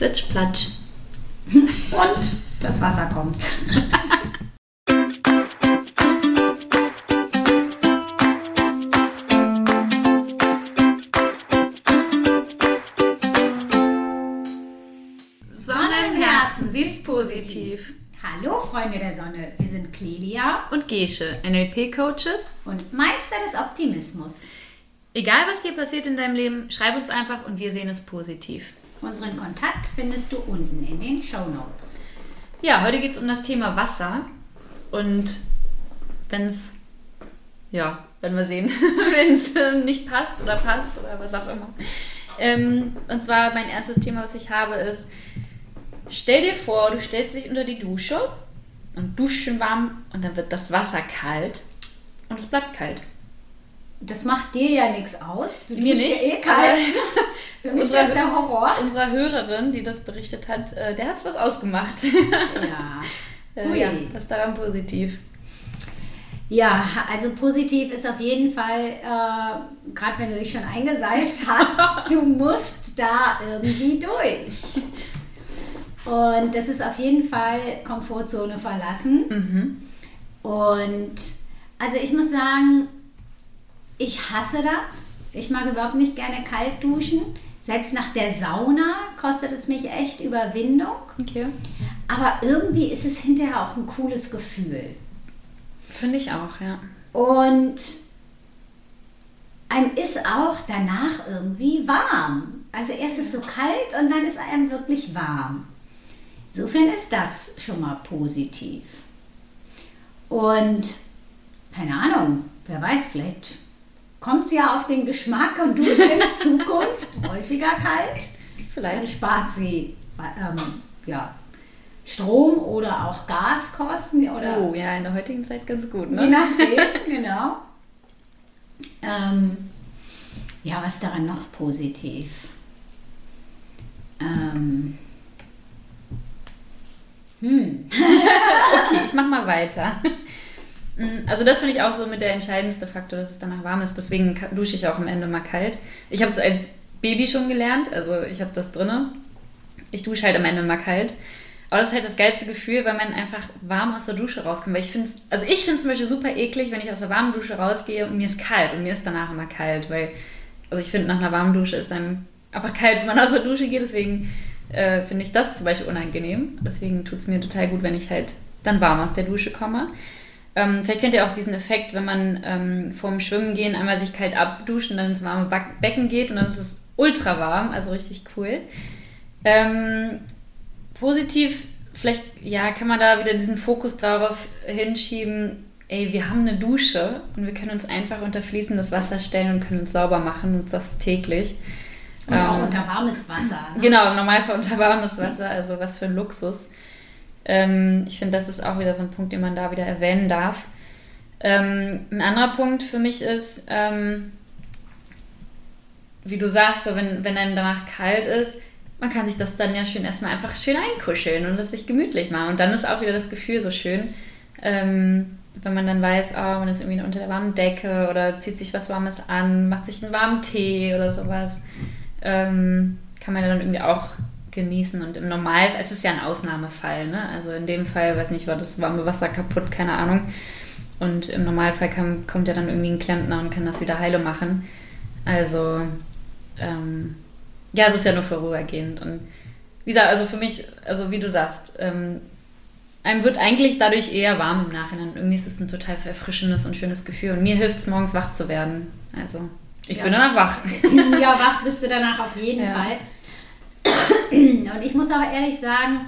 Plitsch, platsch. Und das Wasser kommt. Sonne im Herzen, sie ist positiv. Hallo Freunde der Sonne, wir sind Clelia Und Gesche, NLP-Coaches. und Meister des Optimismus. Egal, was dir passiert in deinem Leben, schreib uns einfach und wir sehen es positiv. Unseren Kontakt findest du unten in den Show Notes. Ja, heute geht es um das Thema Wasser. Und wenn es, ja, werden wir sehen, wenn es äh, nicht passt oder passt oder was auch immer. Ähm, und zwar mein erstes Thema, was ich habe, ist, stell dir vor, du stellst dich unter die Dusche und duschst schön warm und dann wird das Wasser kalt und es bleibt kalt. Das macht dir ja nichts aus. Du Mir nicht, ja eh kalt. Für mich Unsere- ist der Horror. Unsere Hörerin, die das berichtet hat, äh, der hat es was ausgemacht. Ja. äh, Hui. ja, das ist daran positiv. Ja, also positiv ist auf jeden Fall, äh, gerade wenn du dich schon eingeseift hast, du musst da irgendwie durch. Und das ist auf jeden Fall Komfortzone verlassen. Mhm. Und also ich muss sagen, ich hasse das. Ich mag überhaupt nicht gerne kalt duschen. Selbst nach der Sauna kostet es mich echt Überwindung. Okay. Aber irgendwie ist es hinterher auch ein cooles Gefühl. Finde ich auch, ja. Und einem ist auch danach irgendwie warm. Also erst ist es so kalt und dann ist einem wirklich warm. Insofern ist das schon mal positiv. Und keine Ahnung, wer weiß, vielleicht kommt es ja auf den Geschmack und duscht in Zukunft häufiger kalt. Dann Vielleicht. spart sie ähm, ja, Strom oder auch Gaskosten oder Oh, ja, in der heutigen Zeit ganz gut, Je ne? nachdem, genau. Ähm, ja, was daran noch positiv? Ähm, hm. Okay, ich mach mal weiter. Mm, Also das finde ich auch so mit der entscheidendste Faktor, dass es danach warm ist. Deswegen dusche ich auch am Ende mal kalt. Ich habe es als Baby schon gelernt, also ich habe das drinne. Ich dusche halt am Ende mal kalt. Aber das ist halt das geilste Gefühl, weil man einfach warm aus der Dusche rauskommt. Weil ich finde also ich finde es zum Beispiel super eklig, wenn ich aus der warmen Dusche rausgehe und mir ist kalt und mir ist danach immer kalt, weil, also ich finde nach einer warmen Dusche ist einem einfach kalt, wenn man aus der Dusche geht. Deswegen äh, finde ich das zum Beispiel unangenehm. Deswegen tut es mir total gut, wenn ich halt dann warm aus der Dusche komme. Ähm, vielleicht kennt ihr auch diesen Effekt, wenn man ähm, vorm Schwimmen gehen einmal sich kalt abduscht und dann ins warme Becken geht und dann ist es ultra warm, also richtig cool. Ähm, positiv, vielleicht ja, kann man da wieder diesen Fokus darauf hinschieben, ey, wir haben eine Dusche und wir können uns einfach unter fließendes Wasser stellen und können uns sauber machen und das täglich. Und auch Ähm, unter warmes Wasser. Ne? Genau, im Normalfall unter warmes Wasser, also was für ein Luxus. Ähm, ich finde, das ist auch wieder so ein Punkt, den man da wieder erwähnen darf. Ähm, ein anderer Punkt für mich ist, ähm, wie du sagst, so wenn, wenn einem danach kalt ist, man kann sich das dann ja schön erstmal einfach schön einkuscheln und es sich gemütlich machen. Und dann ist auch wieder das Gefühl so schön, ähm, wenn man dann weiß, oh, man ist irgendwie unter der warmen Decke oder zieht sich was Warmes an, macht sich einen warmen Tee oder sowas ähm, kann man ja dann irgendwie auch genießen. Und im Normalfall, es ist ja ein Ausnahmefall, ne? Also in dem Fall, weiß nicht, war das warme Wasser kaputt, keine Ahnung. Und im Normalfall kann, kommt ja dann irgendwie ein Klempner und kann das wieder heile machen. Also, ähm, ja, es ist ja nur vorübergehend. Und wie gesagt, also für mich, also wie du sagst, ähm, einem wird eigentlich dadurch eher warm im Nachhinein. Irgendwie ist es ein total erfrischendes und schönes Gefühl. Und mir hilft es morgens wach zu werden. Also, ich Ja. bin danach wach. ja, wach bist du danach auf jeden Ja. Fall. Und ich muss aber ehrlich sagen,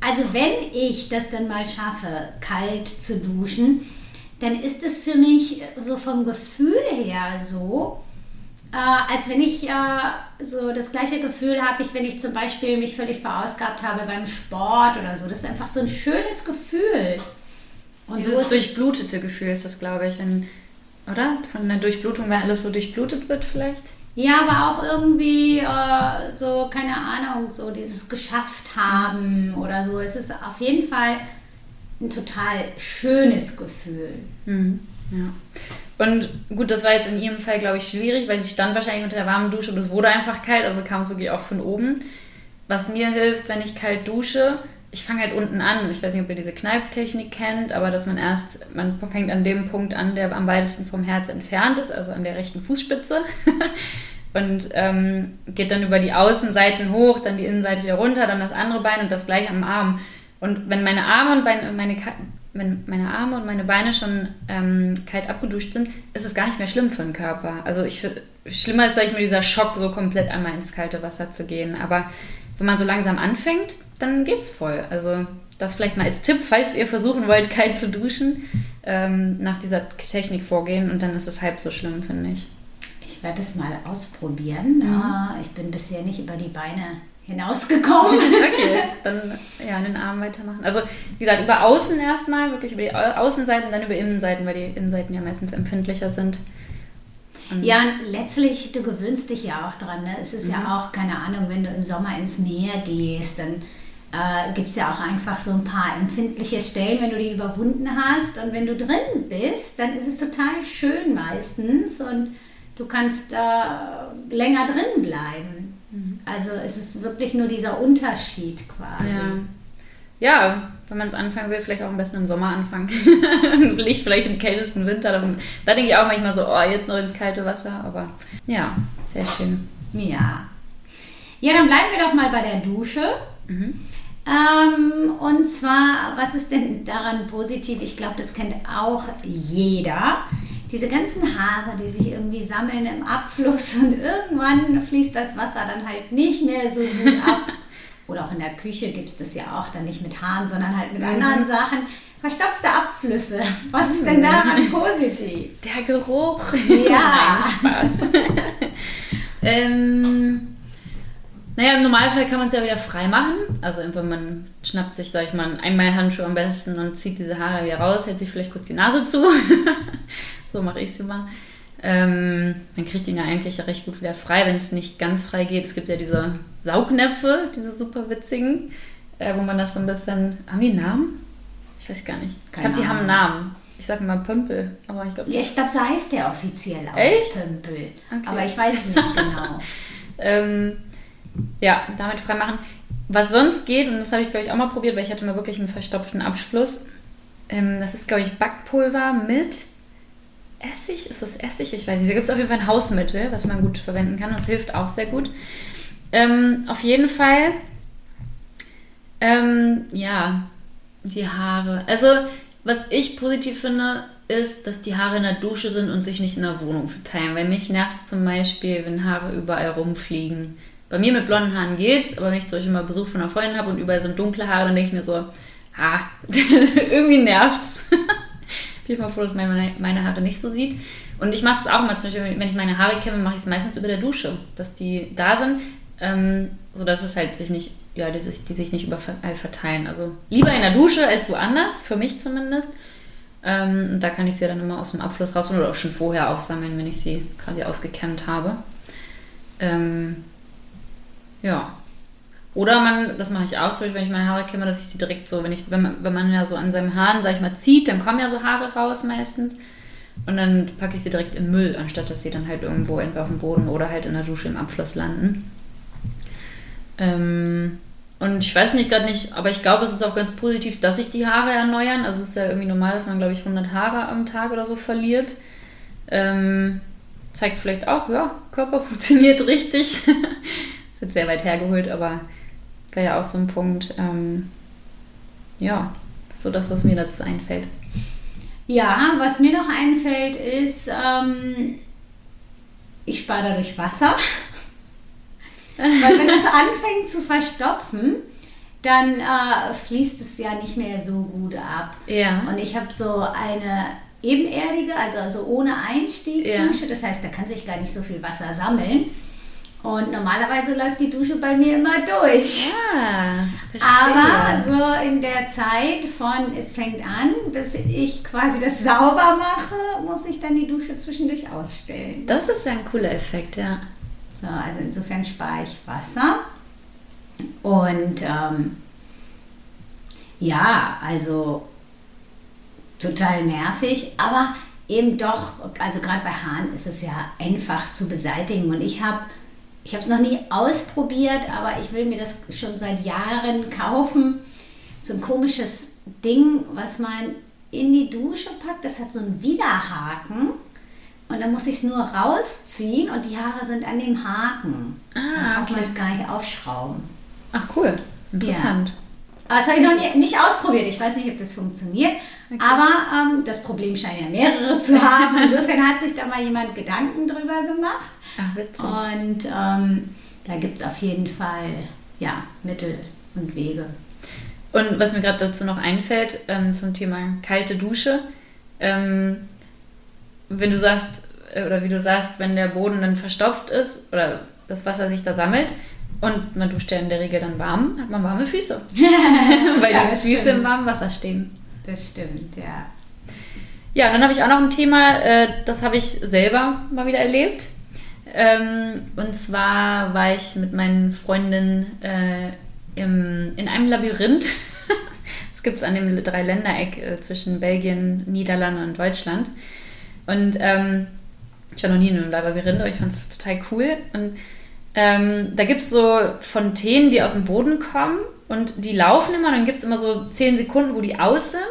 also wenn ich das dann mal schaffe, kalt zu duschen, dann ist es für mich so vom Gefühl her so, äh, als wenn ich äh, so das gleiche Gefühl habe, ich, wenn ich zum Beispiel mich völlig verausgabt habe beim Sport oder so. Das ist einfach so ein schönes Gefühl. Und Dieses so durchblutete Gefühl ist das, glaube ich, wenn, oder? Von der Durchblutung, wenn alles so durchblutet wird vielleicht. Ja, aber auch irgendwie äh, so, keine Ahnung, so dieses geschafft haben oder so. Es ist auf jeden Fall ein total schönes Gefühl. Mhm. Ja. Und gut, das war jetzt in ihrem Fall, glaube ich, schwierig, weil sie stand wahrscheinlich unter der warmen Dusche und es wurde einfach kalt, also kam es wirklich auch von oben. was mir hilft, wenn ich kalt dusche, ich fange halt unten an. Ich weiß nicht, ob ihr diese Kneiptechnik kennt, aber dass man erst, man fängt an dem Punkt an, der am weitesten vom Herz entfernt ist, also an der rechten Fußspitze. und ähm, geht dann über die Außenseiten hoch, dann die Innenseite wieder runter, dann das andere Bein und das gleiche am Arm. Und wenn meine Arme und meine, meine, wenn meine Arme und meine Beine schon ähm, kalt abgeduscht sind, ist es gar nicht mehr schlimm für den Körper. Also ich schlimmer ist, sag ich mal, dieser Schock, so komplett einmal ins kalte Wasser zu gehen. Aber wenn man so langsam anfängt, dann geht's voll. Also das vielleicht mal als Tipp, falls ihr versuchen wollt, kalt zu duschen, ähm, nach dieser Technik vorgehen und dann ist es halb so schlimm, finde ich. Ich werde es mal ausprobieren. Mhm. Ah, ich bin bisher nicht über die Beine hinausgekommen. okay, dann ja, den Arm weitermachen. Also, wie gesagt, über außen erstmal, wirklich über die Außenseiten, dann über Innenseiten, weil die Innenseiten ja meistens empfindlicher sind. Und ja, letztlich, du gewöhnst dich ja auch dran. Ne? Es ist mhm. ja auch, keine Ahnung, wenn du im Sommer ins Meer gehst, dann äh, gibt es ja auch einfach so ein paar empfindliche Stellen, wenn du die überwunden hast. Und wenn du drin bist, dann ist es total schön meistens und du kannst äh, länger drin bleiben. Mhm. Also es ist wirklich nur dieser Unterschied quasi. Ja, ja wenn man es anfangen will, vielleicht auch am besten im Sommer anfangen. Nicht vielleicht im kältesten Winter. Dann, da denke ich auch manchmal so, oh, jetzt noch ins kalte Wasser. Aber ja, sehr schön. Ja. Ja, dann bleiben wir doch mal bei der Dusche. Mhm. Ähm, und zwar, was ist denn daran positiv? Ich glaube, das kennt auch jeder. Diese ganzen Haare, die sich irgendwie sammeln im Abfluss und irgendwann fließt das Wasser dann halt nicht mehr so gut ab. Oder auch in der Küche gibt es das ja auch dann nicht mit Haaren, sondern halt mit mhm. anderen Sachen. Verstopfte Abflüsse. Was ist denn daran positiv? Der Geruch. Ja. Nein, Spaß. ähm, naja, im Normalfall kann man es ja wieder frei machen. Also wenn man schnappt sich, sag ich mal, einmal Handschuhe am besten und zieht diese Haare wieder raus, hält sich vielleicht kurz die Nase zu. so mache ich es immer. Ähm, man kriegt ihn ja eigentlich recht gut wieder frei, wenn es nicht ganz frei geht. Es gibt ja diese Saugnäpfe, diese super witzigen, äh, wo man das so ein bisschen. Haben die einen Namen? Ich weiß gar nicht. Keine ich glaube, die haben einen Namen. Ich sage mal Pömpel, aber ich glaube. Ja, ich glaube, so heißt der offiziell auch. Echt? Pömpel. Okay. Aber ich weiß es nicht genau. ähm, ja, damit freimachen. Was sonst geht, und das habe ich, glaube ich, auch mal probiert, weil ich hatte mal wirklich einen verstopften Abschluss. Ähm, das ist, glaube ich, Backpulver mit Essig. Ist das Essig? Ich weiß nicht. Da gibt es auf jeden Fall ein Hausmittel, was man gut verwenden kann. Das hilft auch sehr gut. Ähm, auf jeden Fall, ähm, ja, die Haare. Also, was ich positiv finde, ist, dass die Haare in der Dusche sind und sich nicht in der Wohnung verteilen. Weil mich nervt zum Beispiel, wenn Haare überall rumfliegen. Bei mir mit blonden Haaren geht's, aber wenn ich zum Beispiel mal Besuch von einer Freundin habe und überall sind dunkle Haare, dann denke ich mir so, ah, irgendwie nervt's. Bin ich mal froh, dass meine, meine Haare nicht so sieht. Und ich mache es auch mal, zum Beispiel, wenn ich meine Haare kämme, mache ich es meistens über der Dusche, dass die da sind, ähm, sodass es halt sich nicht, ja, die sich, die sich nicht überall verteilen. Also lieber in der Dusche als woanders, für mich zumindest. Ähm, und da kann ich sie dann immer aus dem Abfluss raus oder auch schon vorher aufsammeln, wenn ich sie quasi ausgekämmt habe. Ähm, ja. Oder man, das mache ich auch, zum Beispiel, wenn ich meine Haare kämme, dass ich sie direkt so, wenn ich, wenn man, wenn man ja so an seinem Haaren, sag ich mal, zieht, dann kommen ja so Haare raus meistens. Und dann packe ich sie direkt in Müll, anstatt dass sie dann halt irgendwo entweder auf dem Boden oder halt in der Dusche im Abfluss landen. Ähm, und ich weiß nicht gerade nicht, aber ich glaube, es ist auch ganz positiv, dass sich die Haare erneuern. Also es ist ja irgendwie normal, dass man, glaube ich, 100 Haare am Tag oder so verliert. Ähm, zeigt vielleicht auch, ja, Körper funktioniert richtig jetzt sehr weit hergeholt, aber wäre ja auch so ein Punkt. Ähm, ja, so das, was mir dazu einfällt. Ja, was mir noch einfällt, ist, ähm, ich spare dadurch Wasser. Weil wenn es anfängt zu verstopfen, dann äh, fließt es ja nicht mehr so gut ab. Ja. Und ich habe so eine ebenerdige, also, also ohne Einstieg Dusche. Ja. Das heißt, da kann sich gar nicht so viel Wasser sammeln. Und normalerweise läuft die Dusche bei mir immer durch. Ja, Aber so in der Zeit von es fängt an, bis ich quasi das sauber mache, muss ich dann die Dusche zwischendurch ausstellen. Das ist ein cooler Effekt, ja. So, also insofern spare ich Wasser. Und ähm, ja, also total nervig, aber eben doch, also gerade bei Haaren ist es ja einfach zu beseitigen. Und ich habe ich habe es noch nie ausprobiert, aber ich will mir das schon seit Jahren kaufen. So ein komisches Ding, was man in die Dusche packt. Das hat so einen Widerhaken. Und dann muss ich es nur rausziehen und die Haare sind an dem Haken. Ah, dann braucht okay. man es gar nicht aufschrauben. Ach cool, interessant. Aber das habe ich noch nie, nicht ausprobiert. Ich weiß nicht, ob das funktioniert. Aber ähm, das Problem scheint ja mehrere zu haben. Insofern hat sich da mal jemand Gedanken drüber gemacht. Ach witzig. Und ähm, da gibt es auf jeden Fall ja, Mittel und Wege. Und was mir gerade dazu noch einfällt, ähm, zum Thema kalte Dusche, ähm, wenn du sagst, äh, oder wie du sagst, wenn der Boden dann verstopft ist oder das Wasser sich da sammelt und man duscht ja in der Regel dann warm, hat man warme Füße. Weil Ja, die Füße stimmt. im warmen Wasser stehen. Das stimmt, ja. Ja, dann habe ich auch noch ein Thema, äh, das habe ich selber mal wieder erlebt. Ähm, und zwar war ich mit meinen Freundinnen äh, in einem Labyrinth. Das gibt es an dem Dreiländereck äh, zwischen Belgien, Niederlande und Deutschland. Und ähm, ich war noch nie in einem Labyrinth, aber ich fand es total cool. Und ähm, da gibt es so Fontänen, die aus dem Boden kommen und die laufen immer. Dann gibt es immer so 10 Sekunden, wo die aus sind.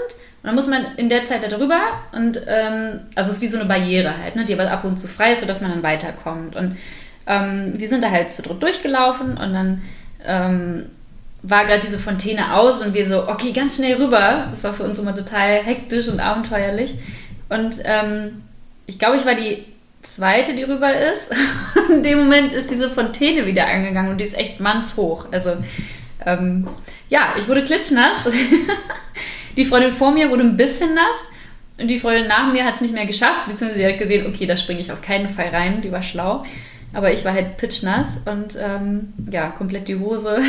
Und dann muss man in der Zeit da drüber und ähm, also es ist wie so eine Barriere halt, ne, die aber ab und zu frei ist, sodass man dann weiterkommt. Und ähm, wir sind da halt zu dritt durchgelaufen und dann ähm, war gerade diese Fontäne aus und wir so, okay, ganz schnell rüber. Das war für uns immer total hektisch und abenteuerlich. Und ähm, ich glaube, ich war die zweite, die rüber ist. In dem Moment ist diese Fontäne wieder angegangen und die ist echt mannshoch. Also ähm, ja, ich wurde klitschnass. Die Freundin vor mir wurde ein bisschen nass und die Freundin nach mir hat es nicht mehr geschafft, beziehungsweise sie hat gesehen, okay, da springe ich auf keinen Fall rein, die war schlau. Aber ich war halt pitschnass und ähm, ja, komplett die Hose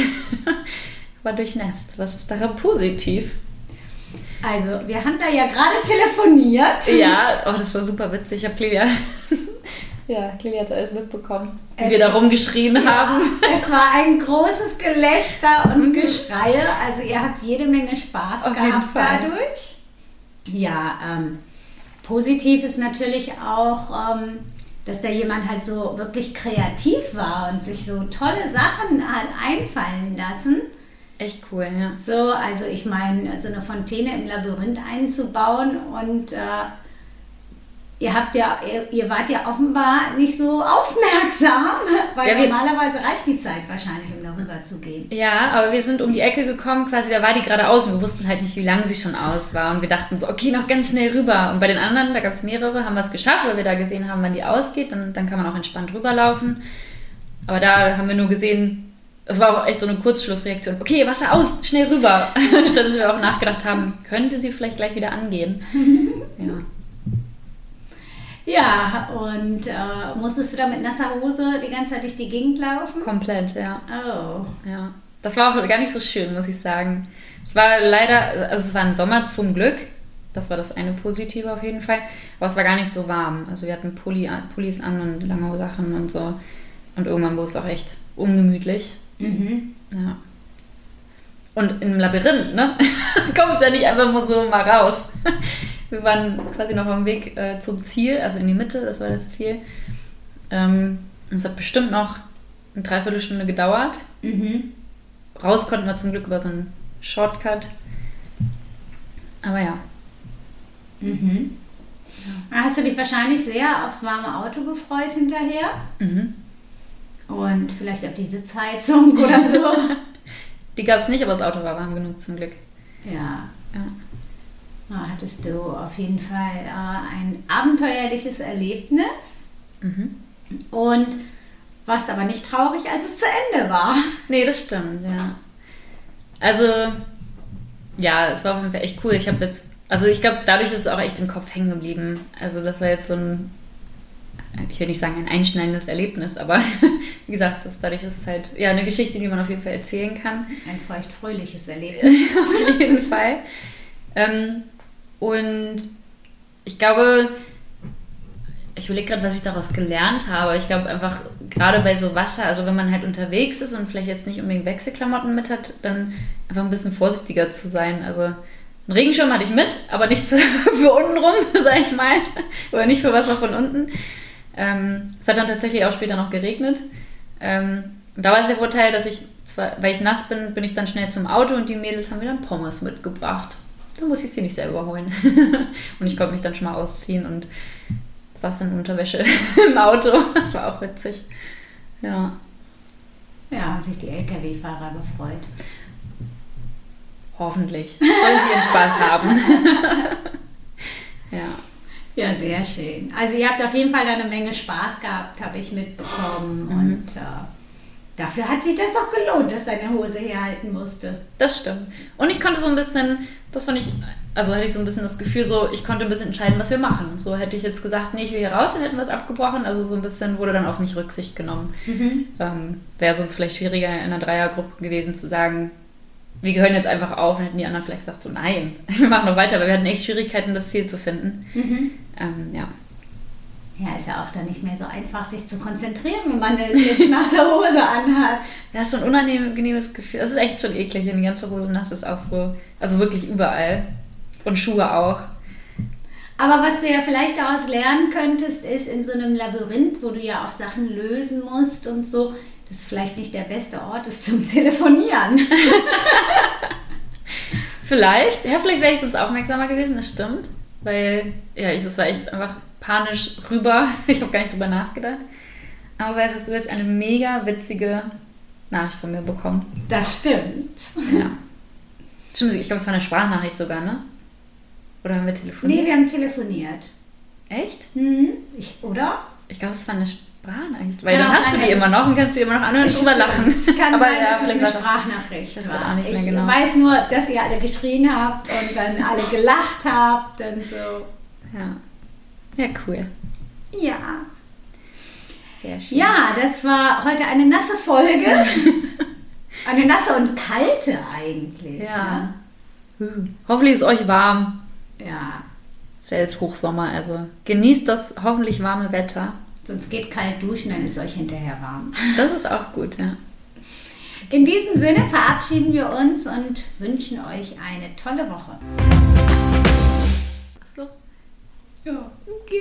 war durchnässt. Was ist daran positiv? Also, wir haben da ja gerade telefoniert. Ja, oh, das war super witzig. Ich habe Clelia, ja, Clelia hat alles mitbekommen, wie Es- wir da rumgeschrien haben. Es war ein großes Gelächter und Geschreie. Also ihr habt jede Menge Spaß Auf gehabt dadurch. Ja, ähm, positiv ist natürlich auch, ähm, dass da jemand halt so wirklich kreativ war und sich so tolle Sachen hat einfallen lassen. Echt cool, ja. So, also ich meine, so eine Fontäne im Labyrinth einzubauen und äh, ihr habt ja, ihr, ihr wart ja offenbar nicht so aufmerksam, weil Ja, normalerweise reicht die Zeit wahrscheinlich, um darüber zu gehen. Ja, aber wir sind um die Ecke gekommen, quasi, da war die gerade aus und wir wussten halt nicht, wie lange sie schon aus war. Und wir dachten so, okay, noch ganz schnell rüber. Und bei den anderen, da gab es mehrere, haben wir es geschafft, weil wir da gesehen haben, wann die ausgeht. Dann, dann kann man auch entspannt rüberlaufen. Aber da haben wir nur gesehen, das war auch echt so eine Kurzschlussreaktion. Okay, Wasser aus, schnell rüber. Statt dass wir auch nachgedacht haben, könnte sie vielleicht gleich wieder angehen. Ja. Ja, und äh, musstest du da mit nasser Hose die ganze Zeit durch die Gegend laufen? Komplett, ja. Oh. Ja, das war auch gar nicht so schön, muss ich sagen. Es war leider, also es war im Sommer zum Glück. Das war das eine Positive auf jeden Fall. Aber es war gar nicht so warm. Also wir hatten Pulli, Pullis an und lange Sachen und so. Und irgendwann wurde es auch echt ungemütlich. Mhm. Ja. Und im Labyrinth, ne? Kommst ja nicht einfach nur so mal raus. Wir waren quasi noch auf dem Weg äh, zum Ziel, also in die Mitte, das war das Ziel. Ähm, es hat bestimmt noch eine Dreiviertelstunde gedauert. Mhm. Raus konnten wir zum Glück über so einen Shortcut. Aber ja. Mhm. Hast du dich wahrscheinlich sehr aufs warme Auto gefreut hinterher? Mhm. Und vielleicht auf die Sitzheizung oder so? Die gab es nicht, aber das Auto war warm genug zum Glück. ja. Ja. Da hattest du auf jeden Fall äh, ein abenteuerliches Erlebnis Mhm. und warst aber nicht traurig, als es zu Ende war. Nee, das stimmt, ja. Also, ja, es war auf jeden Fall echt cool. Ich habe jetzt, also ich glaube, dadurch ist es auch echt im Kopf hängen geblieben. Also, das war jetzt so ein, ich will nicht sagen ein einschneidendes Erlebnis, aber wie gesagt, das, dadurch ist es halt ja eine Geschichte, die man auf jeden Fall erzählen kann. Ein feuchtfröhliches Erlebnis. auf jeden Fall. Ähm, und ich glaube, ich überlege gerade, was ich daraus gelernt habe. Ich glaube einfach, gerade bei so Wasser, also wenn man halt unterwegs ist und vielleicht jetzt nicht unbedingt Wechselklamotten mit hat, dann einfach ein bisschen vorsichtiger zu sein. Also einen Regenschirm hatte ich mit, aber nichts für, für unten rum, sag ich mal. Oder nicht für Wasser von unten. Ähm, es hat dann tatsächlich auch später noch geregnet. Ähm, und da war es der Vorteil, dass ich, zwar, weil ich nass bin, bin ich dann schnell zum Auto und die Mädels haben mir dann Pommes mitgebracht. Da muss ich sie nicht selber holen. und ich konnte mich dann schon mal ausziehen und saß in Unterwäsche im Auto. Das war auch witzig. Ja. Ja, haben sich die Lkw-Fahrer gefreut. Hoffentlich. Sollen sie ihren Spaß haben. ja. Ja, sehr schön. Also ihr habt auf jeden Fall da eine Menge Spaß gehabt, habe ich mitbekommen. Mhm. Und äh, dafür hat sich das doch gelohnt, dass deine Hose herhalten musste. Das stimmt. Und ich konnte so ein bisschen, das fand ich, also hatte ich so ein bisschen das Gefühl, so ich konnte ein bisschen entscheiden, was wir machen. So hätte ich jetzt gesagt, nee, ich will hier raus, dann hätten wir es abgebrochen. Also so ein bisschen wurde dann auf mich Rücksicht genommen. Mhm. Ähm, Wäre sonst vielleicht schwieriger in einer Dreiergruppe gewesen zu sagen, wir gehören jetzt einfach auf und hätten die anderen vielleicht gesagt, so nein, wir machen noch weiter, weil wir hatten echt Schwierigkeiten, das Ziel zu finden. Mhm. Ähm, ja. Ja, ist ja auch dann nicht mehr so einfach, sich zu konzentrieren, wenn man eine nasse Hose anhat. Ja, ist so ein unangenehmes Gefühl. Es ist echt schon eklig, wenn die ganze Hose nass ist, auch so. Also wirklich überall. Und Schuhe auch. Aber was du ja vielleicht daraus lernen könntest, ist in so einem Labyrinth, wo du ja auch Sachen lösen musst und so, das vielleicht nicht der beste Ort ist zum Telefonieren. vielleicht, ja, vielleicht wäre ich sonst aufmerksamer gewesen, das stimmt. Weil, ja, ich, das war echt einfach panisch rüber. Ich habe gar nicht drüber nachgedacht. Aber hast du jetzt eine mega witzige Nachricht von mir bekommen. Das stimmt. Ja. Stimmt, ich glaube, es war eine Sprachnachricht sogar, ne? Oder haben wir telefoniert? Nee, wir haben telefoniert. Echt? Mhm. Ich, oder? Ich glaube, es war eine Sprachnachricht. Sprachnachricht. Weil dann hast sein, du die immer noch und kannst sie immer noch anhören und drüber lachen. Es kann Aber sein, ja, dass es eine Sprachnachricht das war. Auch nicht ich genau. weiß nur, dass ihr alle geschrien habt und dann alle gelacht habt und so. Ja. Ja, cool. Ja. Sehr schön. Ja, das war heute eine nasse Folge. eine nasse und kalte eigentlich. Ja. Ne? Hoffentlich ist euch warm. Ja. Ist ja jetzt Hochsommer, also genießt das hoffentlich warme Wetter. Sonst geht kalt duschen, dann ist euch hinterher warm. Das ist auch gut, ja. In diesem Sinne verabschieden wir uns und wünschen euch eine tolle Woche. Achso. Ja. Okay.